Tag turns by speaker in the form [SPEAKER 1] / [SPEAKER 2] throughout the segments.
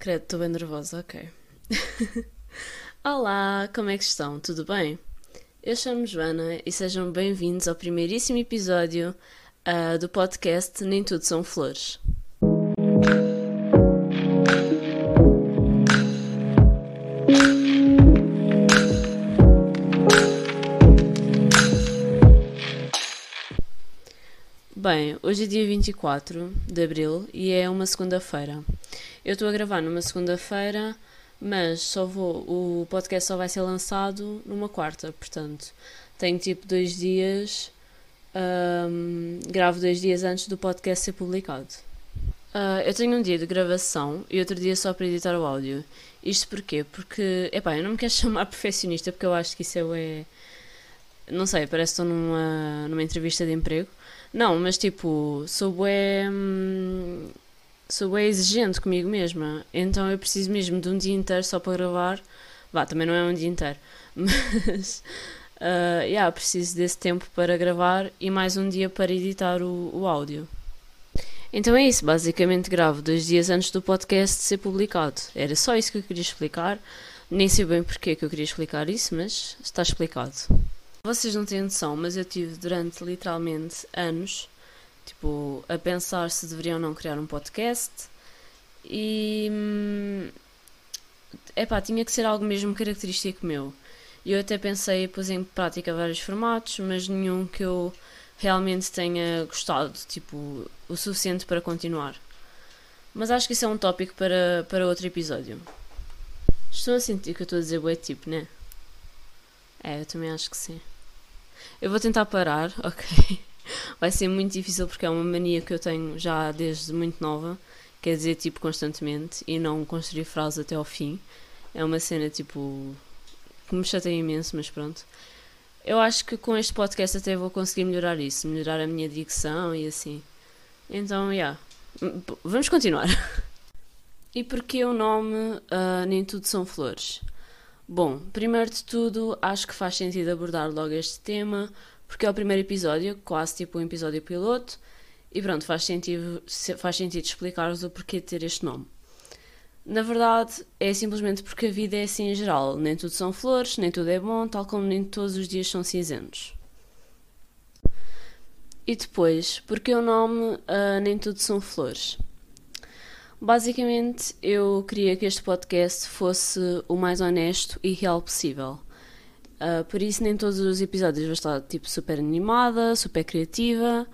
[SPEAKER 1] Credo, estou bem nervosa, ok. Olá, como é que estão? Tudo bem? Eu chamo Joana e sejam bem-vindos ao primeiríssimo episódio uh, do podcast Nem Tudo São Flores. Bem, hoje é dia 24 de abril e é uma segunda-feira. Eu estou a gravar numa segunda-feira, mas só vou, o podcast só vai ser lançado numa quarta, portanto, tenho tipo dois dias, um, gravo dois dias antes do podcast ser publicado. Uh, eu tenho um dia de gravação e outro dia só para editar o áudio. Isto porquê? Porque, epá, eu não me quero chamar perfeccionista porque eu acho que isso é. Não sei, parece que estou numa, numa entrevista de emprego. Não, mas tipo, sou bué. Hum, sou bem exigente comigo mesma, então eu preciso mesmo de um dia inteiro só para gravar. Vá, também não é um dia inteiro, mas uh, yeah, preciso desse tempo para gravar e mais um dia para editar o, o áudio. Então é isso, basicamente gravo dois dias antes do podcast ser publicado. Era só isso que eu queria explicar. Nem sei bem porque que eu queria explicar isso, mas está explicado. Vocês não têm noção, mas eu tive durante literalmente anos tipo, a pensar se deveriam ou não criar um podcast e hum, epá, tinha que ser algo mesmo característico meu. Eu até pensei, pus em prática vários formatos, mas nenhum que eu realmente tenha gostado, tipo, o suficiente para continuar. Mas acho que isso é um tópico para, para outro episódio. Estou a sentir que eu estou a dizer bué tipo, né? É, eu também acho que sim. Eu vou tentar parar, ok? Vai ser muito difícil porque é uma mania que eu tenho já desde muito nova, quer dizer, tipo, constantemente e não construir frases até ao fim. É uma cena, tipo, que me chateia imenso, mas pronto. Eu acho que com este podcast até vou conseguir melhorar isso, melhorar a minha dicção e assim. Então, já. Yeah. Vamos continuar. e porquê o nome uh, Nem Tudo São Flores? Bom, primeiro de tudo, acho que faz sentido abordar logo este tema, porque é o primeiro episódio, quase tipo um episódio piloto, e pronto, faz sentido, faz sentido explicar-vos o porquê de ter este nome. Na verdade, é simplesmente porque a vida é assim em geral. Nem tudo são flores, nem tudo é bom, tal como nem todos os dias são cinzentos. E depois, porque o nome uh, Nem Tudo São Flores? Basicamente, eu queria que este podcast fosse o mais honesto e real possível. Uh, por isso, nem todos os episódios vão estar tipo super animada, super criativa.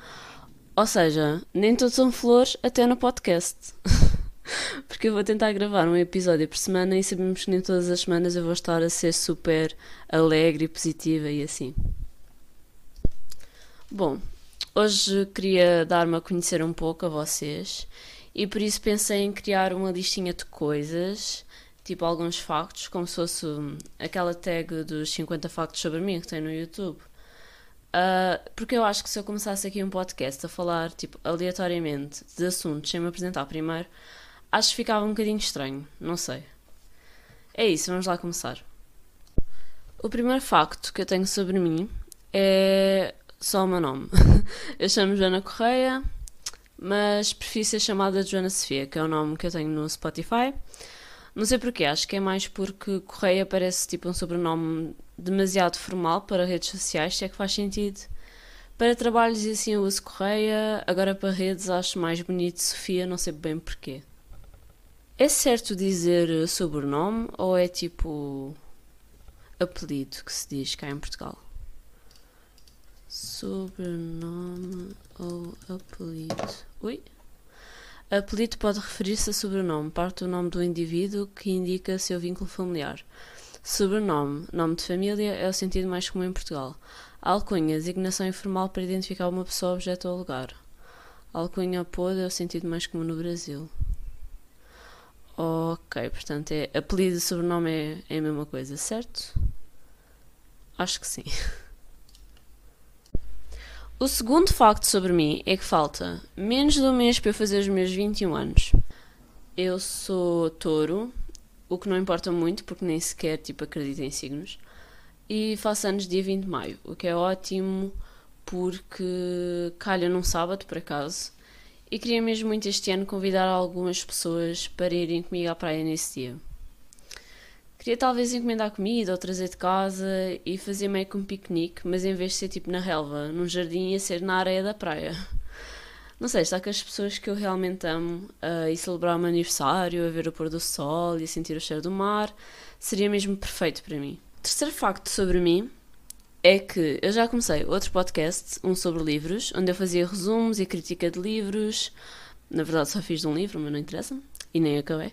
[SPEAKER 1] Ou seja, nem todos são flores, até no podcast. Porque eu vou tentar gravar um episódio por semana e sabemos que nem todas as semanas eu vou estar a ser super alegre e positiva e assim. Bom, hoje queria dar-me a conhecer um pouco a vocês e por isso pensei em criar uma listinha de coisas tipo alguns factos, como se fosse aquela tag dos 50 factos sobre mim que tem no YouTube. Uh, porque eu acho que se eu começasse aqui um podcast a falar tipo aleatoriamente de assuntos sem me apresentar primeiro, acho que ficava um bocadinho estranho, não sei. É isso, vamos lá começar. O primeiro facto que eu tenho sobre mim é só o meu nome. eu chamo Joana Correia, mas prefiro ser chamada Joana Sofia, que é o nome que eu tenho no Spotify. Não sei porquê, acho que é mais porque Correia parece tipo um sobrenome demasiado formal para redes sociais, se é que faz sentido. Para trabalhos e assim eu uso Correia, agora para redes acho mais bonito Sofia, não sei bem porquê. É certo dizer sobrenome ou é tipo apelido que se diz cá em Portugal? Sobrenome ou apelido? Ui? Apelido pode referir-se a sobrenome, parte do nome do indivíduo que indica seu vínculo familiar. Sobrenome, nome de família, é o sentido mais comum em Portugal. Alcunha, designação informal para identificar uma pessoa, objeto ou lugar. Alcunha apodo é o sentido mais comum no Brasil. Ok, portanto, é, apelido e sobrenome é, é a mesma coisa, certo? Acho que sim. O segundo facto sobre mim é que falta menos de um mês para eu fazer os meus 21 anos. Eu sou touro, o que não importa muito porque nem sequer tipo, acredito em signos. E faço anos dia 20 de maio, o que é ótimo porque calha num sábado, por acaso. e queria mesmo muito este ano convidar algumas pessoas para irem comigo à praia nesse dia. Queria talvez encomendar comida ou trazer de casa e fazer meio que um piquenique, mas em vez de ser tipo na relva, num jardim, ia ser na areia da praia. Não sei, está com as pessoas que eu realmente amo uh, e celebrar o meu aniversário, a ver o pôr do sol e a sentir o cheiro do mar, seria mesmo perfeito para mim. Terceiro facto sobre mim é que eu já comecei outro podcast, um sobre livros, onde eu fazia resumos e crítica de livros. Na verdade, só fiz de um livro, mas não interessa. E nem acabei.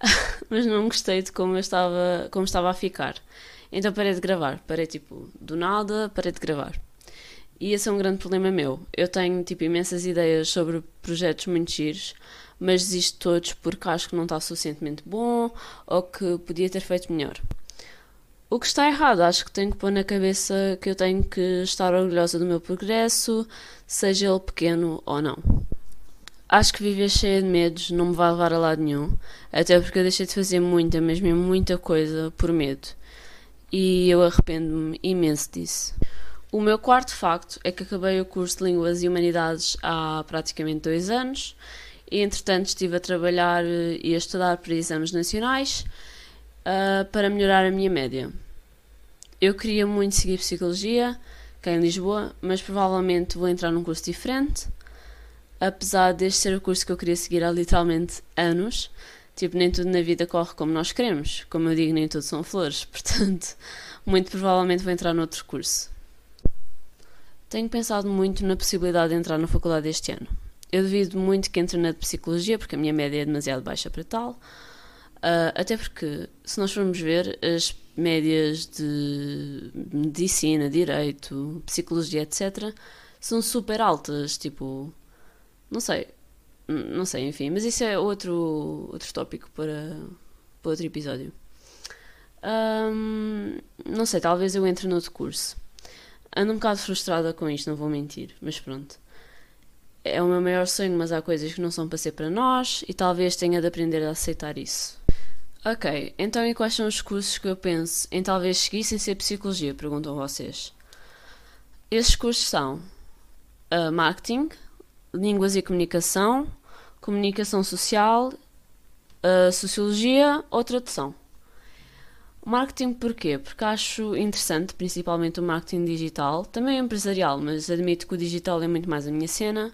[SPEAKER 1] mas não gostei de como eu estava, como estava a ficar. Então parei de gravar. Parei tipo, do nada, parei de gravar. E esse é um grande problema meu. Eu tenho tipo imensas ideias sobre projetos muito giros, mas desisto todos porque acho que não está suficientemente bom ou que podia ter feito melhor. O que está errado, acho que tenho que pôr na cabeça que eu tenho que estar orgulhosa do meu progresso, seja ele pequeno ou não. Acho que viver cheia de medos não me vai levar a lado nenhum, até porque eu deixei de fazer muita, mesmo muita coisa por medo. E eu arrependo-me imenso disso. O meu quarto facto é que acabei o curso de Línguas e Humanidades há praticamente dois anos e, entretanto, estive a trabalhar eh, e a estudar para exames nacionais uh, para melhorar a minha média. Eu queria muito seguir Psicologia, cá em Lisboa, mas provavelmente vou entrar num curso diferente, apesar deste ser o curso que eu queria seguir há literalmente anos. Tipo, nem tudo na vida corre como nós queremos. Como eu digo, nem tudo são flores. Portanto, muito provavelmente vou entrar noutro curso. Tenho pensado muito na possibilidade de entrar na faculdade este ano. Eu devido muito que entre na de psicologia, porque a minha média é demasiado baixa para tal. Uh, até porque, se nós formos ver, as médias de medicina, direito, psicologia, etc., são super altas. Tipo, não sei, não sei, enfim, mas isso é outro, outro tópico para, para outro episódio. Um, não sei, talvez eu entre noutro curso. Ando um bocado frustrada com isto, não vou mentir, mas pronto. É o meu maior sonho, mas há coisas que não são para ser para nós e talvez tenha de aprender a aceitar isso. Ok, então e quais são os cursos que eu penso em talvez seguir sem ser psicologia? Perguntam vocês. Esses cursos são uh, marketing, línguas e comunicação, comunicação social, uh, sociologia ou tradução. Marketing porquê? Porque acho interessante, principalmente o marketing digital, também empresarial, mas admito que o digital é muito mais a minha cena.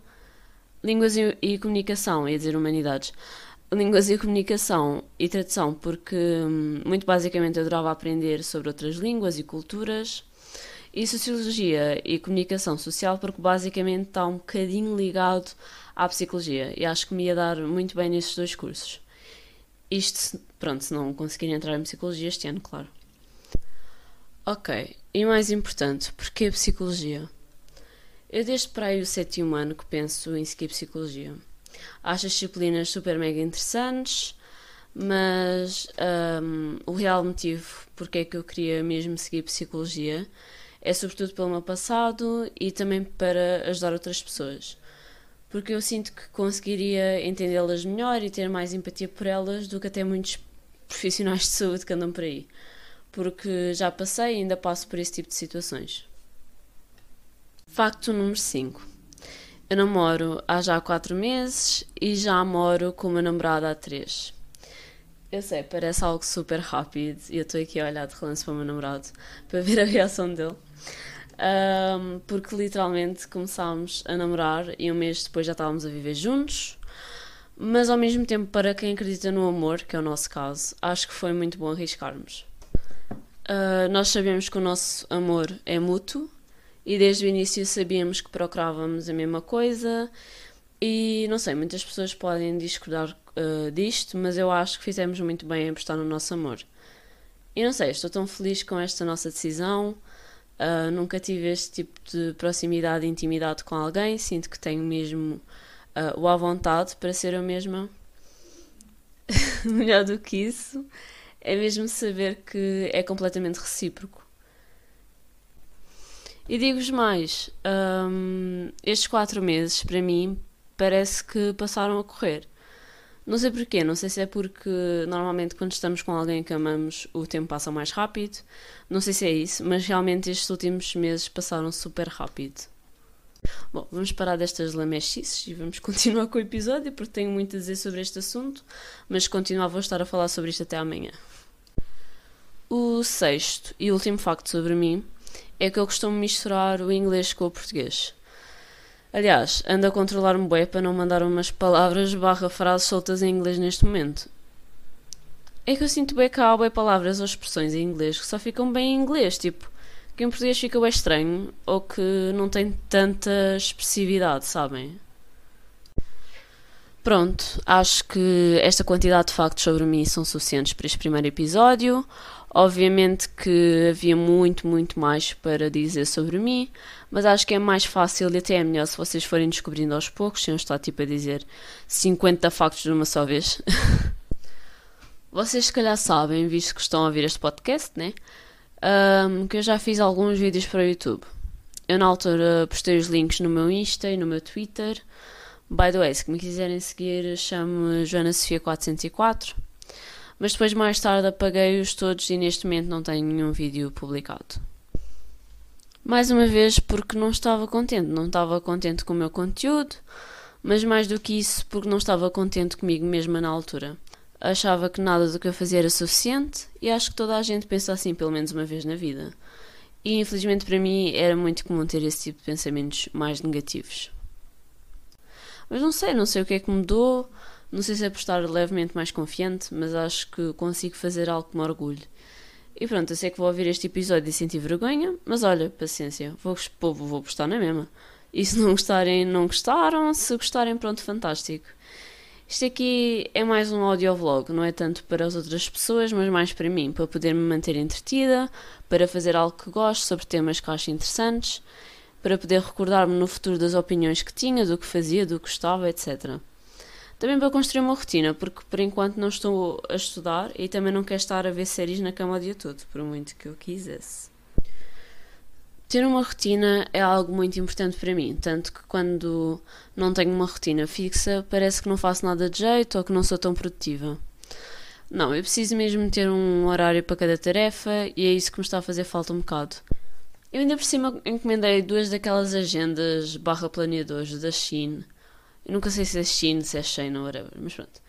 [SPEAKER 1] Línguas e, e comunicação, ia dizer humanidades. Línguas e comunicação e tradução, porque hum, muito basicamente adorava aprender sobre outras línguas e culturas. E sociologia e comunicação social, porque basicamente está um bocadinho ligado à psicologia e acho que me ia dar muito bem nesses dois cursos. Isto, pronto, se não conseguir entrar em psicologia este ano, claro. Ok, e mais importante, porquê psicologia? Eu desde para aí o sétimo ano que penso em seguir psicologia. Acho as disciplinas super mega interessantes, mas um, o real motivo porque é que eu queria mesmo seguir psicologia é sobretudo pelo meu passado e também para ajudar outras pessoas porque eu sinto que conseguiria entendê-las melhor e ter mais empatia por elas do que até muitos profissionais de saúde que andam por aí. Porque já passei e ainda passo por esse tipo de situações. Facto número 5. Eu namoro há já 4 meses e já moro com o meu namorado há 3. Eu sei, parece algo super rápido e eu estou aqui a olhar de relance para o meu namorado para ver a reação dele um, porque literalmente começámos a namorar e um mês depois já estávamos a viver juntos. Mas ao mesmo tempo, para quem acredita no amor, que é o nosso caso, acho que foi muito bom arriscarmos. Uh, nós sabemos que o nosso amor é mútuo e desde o início sabíamos que procurávamos a mesma coisa. E não sei, muitas pessoas podem discordar uh, disto, mas eu acho que fizemos muito bem em apostar no nosso amor. E não sei, estou tão feliz com esta nossa decisão. Uh, nunca tive este tipo de proximidade e intimidade com alguém. Sinto que tenho mesmo uh, o à vontade para ser eu mesma. Melhor do que isso é mesmo saber que é completamente recíproco. E digo-vos mais: um, estes quatro meses, para mim, parece que passaram a correr. Não sei porquê, não sei se é porque normalmente quando estamos com alguém que amamos o tempo passa mais rápido, não sei se é isso, mas realmente estes últimos meses passaram super rápido. Bom, vamos parar destas lamechices e vamos continuar com o episódio porque tenho muito a dizer sobre este assunto, mas continuar vou estar a falar sobre isto até amanhã. O sexto e último facto sobre mim é que eu costumo misturar o inglês com o português. Aliás, ando a controlar-me bem para não mandar umas palavras barra frases soltas em inglês neste momento. É que eu sinto bem que há bem palavras ou expressões em inglês que só ficam bem em inglês, tipo, que em português fica bem estranho ou que não tem tanta expressividade, sabem? Pronto, acho que esta quantidade de factos sobre mim são suficientes para este primeiro episódio. Obviamente que havia muito, muito mais para dizer sobre mim, mas acho que é mais fácil e até é melhor se vocês forem descobrindo aos poucos, sem eu estar tipo a dizer 50 factos de uma só vez. vocês se calhar sabem, visto que estão a ouvir este podcast, né? Um, que eu já fiz alguns vídeos para o YouTube. Eu na altura postei os links no meu Insta e no meu Twitter. By the way, se me quiserem seguir, chamo Joana Sofia 404 mas depois mais tarde apaguei-os todos e neste momento não tenho nenhum vídeo publicado. Mais uma vez porque não estava contente, não estava contente com o meu conteúdo, mas mais do que isso porque não estava contente comigo mesma na altura. Achava que nada do que eu fazia era suficiente e acho que toda a gente pensa assim pelo menos uma vez na vida. E infelizmente para mim era muito comum ter esse tipo de pensamentos mais negativos. Mas não sei, não sei o que é que mudou, não sei se é por estar levemente mais confiante, mas acho que consigo fazer algo que me orgulho. E pronto, eu sei que vou ouvir este episódio e sentir vergonha, mas olha, paciência, vou, vou, vou postar na mesma. E se não gostarem, não gostaram, se gostarem, pronto, fantástico. Isto aqui é mais um audiovlog, não é tanto para as outras pessoas, mas mais para mim, para poder me manter entretida, para fazer algo que gosto sobre temas que acho interessantes, para poder recordar-me no futuro das opiniões que tinha, do que fazia, do que gostava, etc. Também para construir uma rotina, porque por enquanto não estou a estudar e também não quero estar a ver séries na cama o dia todo, por muito que eu quisesse. Ter uma rotina é algo muito importante para mim, tanto que quando não tenho uma rotina fixa, parece que não faço nada de jeito ou que não sou tão produtiva. Não, eu preciso mesmo ter um horário para cada tarefa e é isso que me está a fazer falta um bocado. Eu ainda por cima encomendei duas daquelas agendas barra planeadores da Shein eu nunca sei se é Shein, se é Shein ou whatever, mas pronto.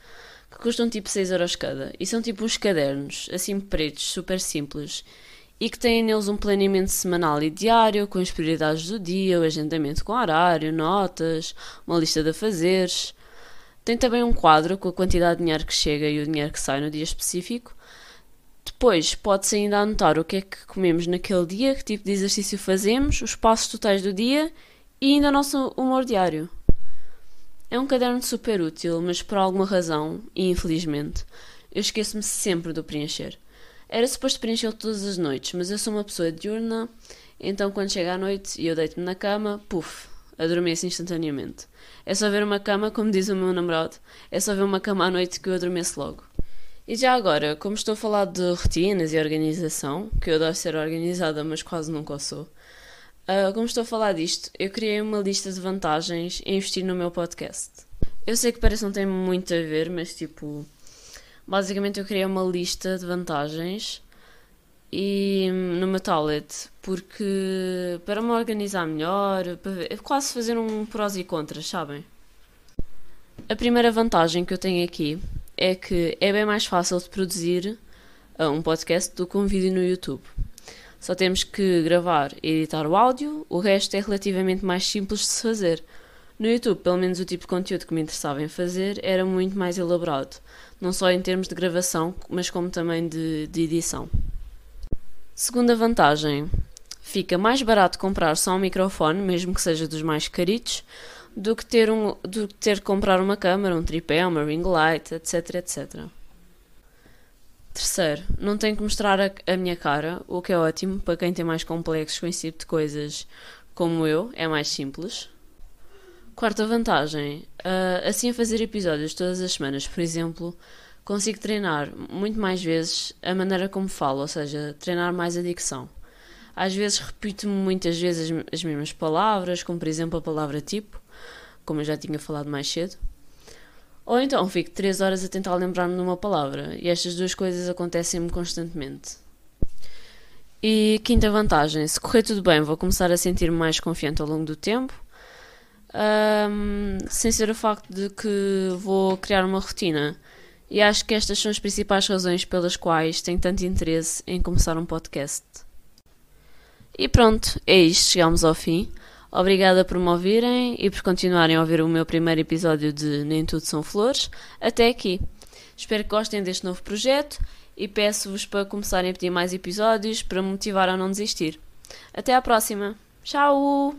[SPEAKER 1] Que custam tipo 6 euros cada. E são tipo uns cadernos, assim pretos, super simples. E que têm neles um planeamento semanal e diário, com as prioridades do dia, o agendamento com horário, notas, uma lista de afazeres. Tem também um quadro com a quantidade de dinheiro que chega e o dinheiro que sai no dia específico. Depois pode-se ainda anotar o que é que comemos naquele dia, que tipo de exercício fazemos, os passos totais do dia e ainda o nosso humor diário. É um caderno super útil, mas por alguma razão, e infelizmente, eu esqueço-me sempre de o preencher. Era suposto preenchê-lo todas as noites, mas eu sou uma pessoa diurna, então quando chega a noite e eu deito-me na cama, puf, adormeço instantaneamente. É só ver uma cama, como diz o meu namorado, é só ver uma cama à noite que eu adormeço logo. E já agora, como estou a falar de rotinas e organização, que eu adoro ser organizada, mas quase nunca sou, Uh, como estou a falar disto, eu criei uma lista de vantagens em investir no meu podcast. Eu sei que parece não tem muito a ver, mas tipo, basicamente eu criei uma lista de vantagens e meu tablet, porque para me organizar melhor, para ver, quase fazer um prós e contras, sabem? A primeira vantagem que eu tenho aqui é que é bem mais fácil de produzir uh, um podcast do que um vídeo no YouTube. Só temos que gravar e editar o áudio, o resto é relativamente mais simples de se fazer. No YouTube, pelo menos o tipo de conteúdo que me interessava em fazer era muito mais elaborado, não só em termos de gravação, mas como também de, de edição. Segunda vantagem: fica mais barato comprar só um microfone, mesmo que seja dos mais caritos, do que ter, um, do que ter que comprar uma câmera, um tripé, uma ring light, etc, etc. Terceiro, não tenho que mostrar a, a, minha cara, o que é ótimo para quem tem mais complexos com esse tipo de coisas como eu, é mais simples. Quarta vantagem, uh, assim a fazer episódios todas as semanas, por exemplo, consigo treinar muito mais vezes a maneira como falo, ou seja, treinar mais a dicção. Às vezes repito-me muitas vezes as, as mesmas palavras, como por exemplo a palavra tipo, como eu já tinha falado mais cedo. Ou então fico 3 horas a tentar lembrar-me de uma palavra, e estas duas coisas acontecem-me constantemente. E quinta vantagem: se correr tudo bem, vou começar a sentir-me mais confiante ao longo do tempo. um, sem ser o facto de que vou criar uma rotina. E acho que estas são as principais razões pelas quais tenho tanto interesse em começar um podcast. E pronto, é isto, chegamos ao fim. Obrigada por me ouvirem e por continuarem a ouvir o meu primeiro episódio de Nem Tudo São Flores. Até aqui. Espero que gostem deste novo projeto e peço-vos para começarem a pedir mais episódios para me motivar a não desistir. Até à próxima. Tchau!